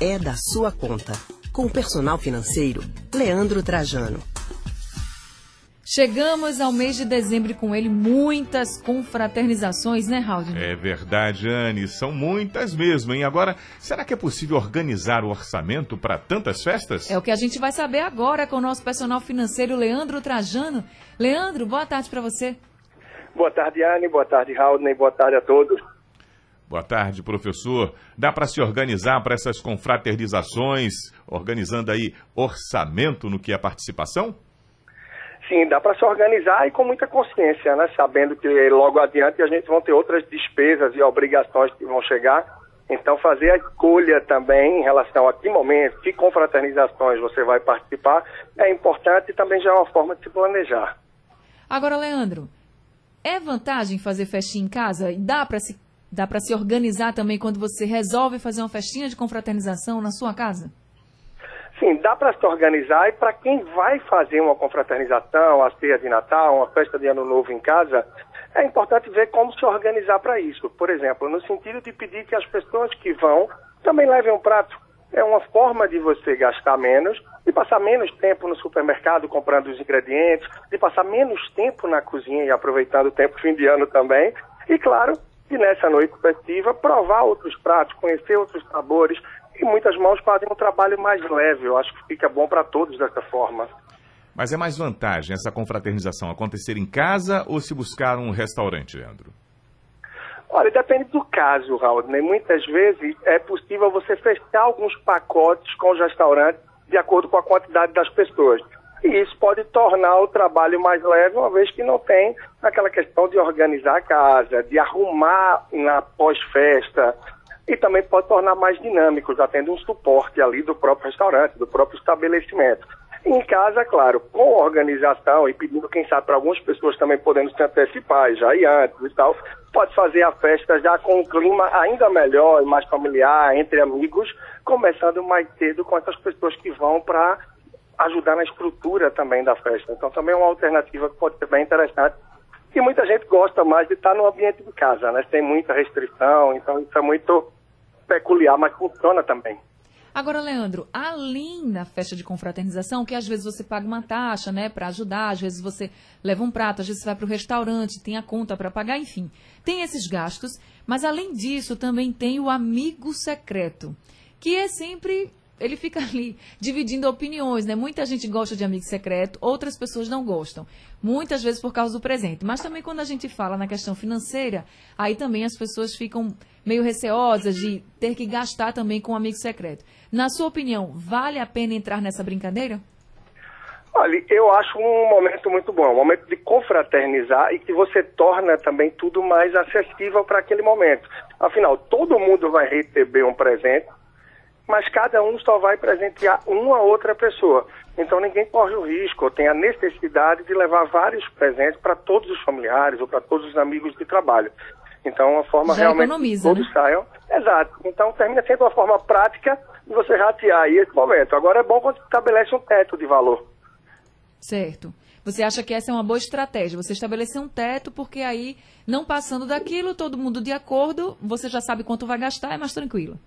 é da sua conta. Com o personal financeiro, Leandro Trajano. Chegamos ao mês de dezembro e com ele muitas confraternizações, né, Raul? É verdade, Anne. São muitas mesmo, hein? Agora, será que é possível organizar o orçamento para tantas festas? É o que a gente vai saber agora com o nosso personal financeiro, Leandro Trajano. Leandro, boa tarde para você. Boa tarde, Anne. Boa tarde, Raul. E boa tarde a todos. Boa tarde, professor. Dá para se organizar para essas confraternizações, organizando aí orçamento no que é participação? Sim, dá para se organizar e com muita consciência, né? Sabendo que logo adiante a gente vai ter outras despesas e obrigações que vão chegar. Então, fazer a escolha também em relação a que momento, que confraternizações você vai participar, é importante e também já é uma forma de se planejar. Agora, Leandro, é vantagem fazer festinha em casa? Dá para se, dá se organizar também quando você resolve fazer uma festinha de confraternização na sua casa? Sim, dá para se organizar e para quem vai fazer uma confraternização, a ceia de Natal, uma festa de Ano Novo em casa, é importante ver como se organizar para isso. Por exemplo, no sentido de pedir que as pessoas que vão também levem um prato. É uma forma de você gastar menos, de passar menos tempo no supermercado comprando os ingredientes, de passar menos tempo na cozinha e aproveitando o tempo fim de ano também. E claro, e nessa noite festiva, provar outros pratos, conhecer outros sabores, e muitas mãos fazem um trabalho mais leve. Eu acho que fica bom para todos dessa forma. Mas é mais vantagem essa confraternização acontecer em casa ou se buscar um restaurante, Leandro? Olha, depende do caso, Raul. Né? Muitas vezes é possível você fechar alguns pacotes com os restaurantes de acordo com a quantidade das pessoas. E isso pode tornar o trabalho mais leve, uma vez que não tem aquela questão de organizar a casa, de arrumar na pós-festa, e também pode tornar mais dinâmico, já tendo um suporte ali do próprio restaurante, do próprio estabelecimento. Em casa, claro, com organização e pedindo, quem sabe, para algumas pessoas também podendo se antecipar, já ir antes e tal, pode fazer a festa já com um clima ainda melhor e mais familiar, entre amigos, começando mais cedo com essas pessoas que vão para ajudar na estrutura também da festa. Então, também é uma alternativa que pode ser bem interessante. E muita gente gosta mais de estar no ambiente de casa, né? Tem muita restrição, então isso é muito peculiar, mas funciona também. Agora, Leandro, além da festa de confraternização, que às vezes você paga uma taxa, né, para ajudar, às vezes você leva um prato, às vezes você vai para o restaurante, tem a conta para pagar, enfim, tem esses gastos, mas além disso também tem o amigo secreto, que é sempre ele fica ali dividindo opiniões, né? Muita gente gosta de amigo secreto, outras pessoas não gostam. Muitas vezes por causa do presente. Mas também quando a gente fala na questão financeira, aí também as pessoas ficam meio receosas de ter que gastar também com um amigo secreto. Na sua opinião, vale a pena entrar nessa brincadeira? Olha, eu acho um momento muito bom, um momento de confraternizar e que você torna também tudo mais acessível para aquele momento. Afinal, todo mundo vai receber um presente, mas cada um só vai presentear uma outra pessoa. Então ninguém corre o risco ou tem a necessidade de levar vários presentes para todos os familiares ou para todos os amigos de trabalho. Então, uma forma Já realmente economiza, todos né? saiam. Exato. Então, termina sendo uma forma prática de você ratear aí esse momento. Agora, é bom quando estabelece um teto de valor. Certo. Você acha que essa é uma boa estratégia? Você estabelecer um teto, porque aí, não passando daquilo, todo mundo de acordo, você já sabe quanto vai gastar, é mais tranquilo.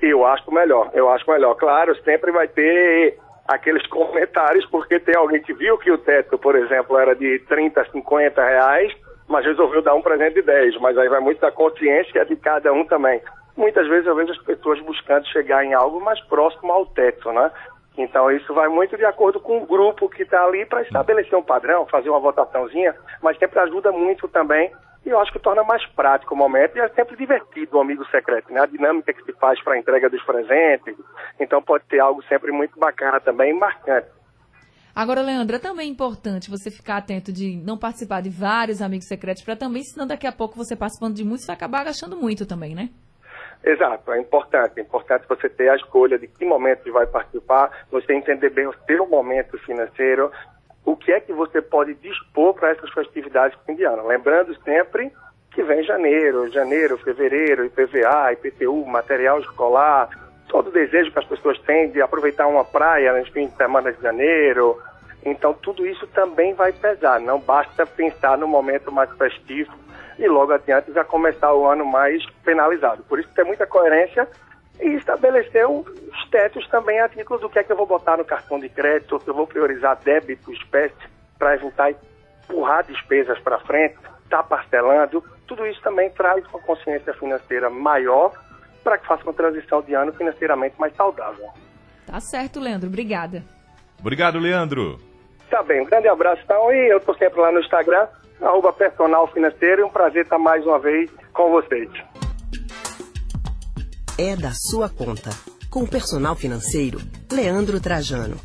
Eu acho melhor, eu acho melhor. Claro, sempre vai ter aqueles comentários, porque tem alguém que viu que o teto, por exemplo, era de 30, 50 reais, mas resolveu dar um presente de 10, mas aí vai muito da consciência de cada um também. Muitas vezes eu vejo as pessoas buscando chegar em algo mais próximo ao teto, né? Então isso vai muito de acordo com o grupo que está ali para estabelecer um padrão, fazer uma votaçãozinha, mas sempre ajuda muito também e eu acho que torna mais prático o momento e é sempre divertido o amigo secreto, né? A dinâmica que se faz para a entrega dos presentes, então pode ter algo sempre muito bacana também, marcante. Agora, Leandra, é também importante você ficar atento de não participar de vários amigos secretos, para também, senão daqui a pouco você participando de muitos, vai acabar gastando muito também, né? Exato, é importante. É importante você ter a escolha de que momento vai participar, você entender bem o seu momento financeiro, o que é que você pode dispor para essas festividades de fim de ano. Lembrando sempre que vem janeiro, janeiro, fevereiro, IPVA, IPTU, material escolar, todo o desejo que as pessoas têm de aproveitar uma praia nos fins de semana de janeiro. Então, tudo isso também vai pesar. Não basta pensar no momento mais festivo e logo adiante já começar o ano mais penalizado. Por isso, tem muita coerência e estabeleceu os tetos também a título do que é que eu vou botar no cartão de crédito, que eu vou priorizar débito, espécie, para evitar empurrar despesas para frente, estar tá parcelando. Tudo isso também traz uma consciência financeira maior para que faça uma transição de ano financeiramente mais saudável. Tá certo, Leandro. Obrigada. Obrigado, Leandro. Tá bem, um grande abraço então e eu estou sempre lá no Instagram, arroba personal financeiro, e um prazer estar mais uma vez com vocês. É da sua conta. Com o personal financeiro, Leandro Trajano.